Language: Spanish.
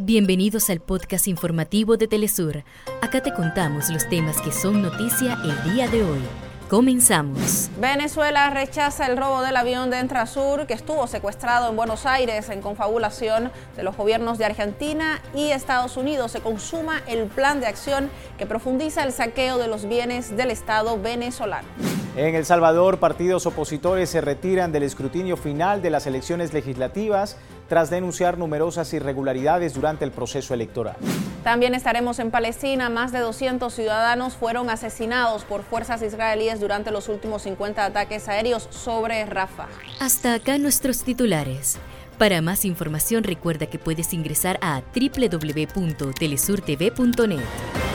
Bienvenidos al podcast informativo de Telesur. Acá te contamos los temas que son noticia el día de hoy. Comenzamos. Venezuela rechaza el robo del avión de Entrasur que estuvo secuestrado en Buenos Aires en confabulación de los gobiernos de Argentina y Estados Unidos. Se consuma el plan de acción que profundiza el saqueo de los bienes del Estado venezolano. En El Salvador, partidos opositores se retiran del escrutinio final de las elecciones legislativas tras denunciar numerosas irregularidades durante el proceso electoral. También estaremos en Palestina. Más de 200 ciudadanos fueron asesinados por fuerzas israelíes durante los últimos 50 ataques aéreos sobre Rafah. Hasta acá nuestros titulares. Para más información recuerda que puedes ingresar a www.telesurtv.net.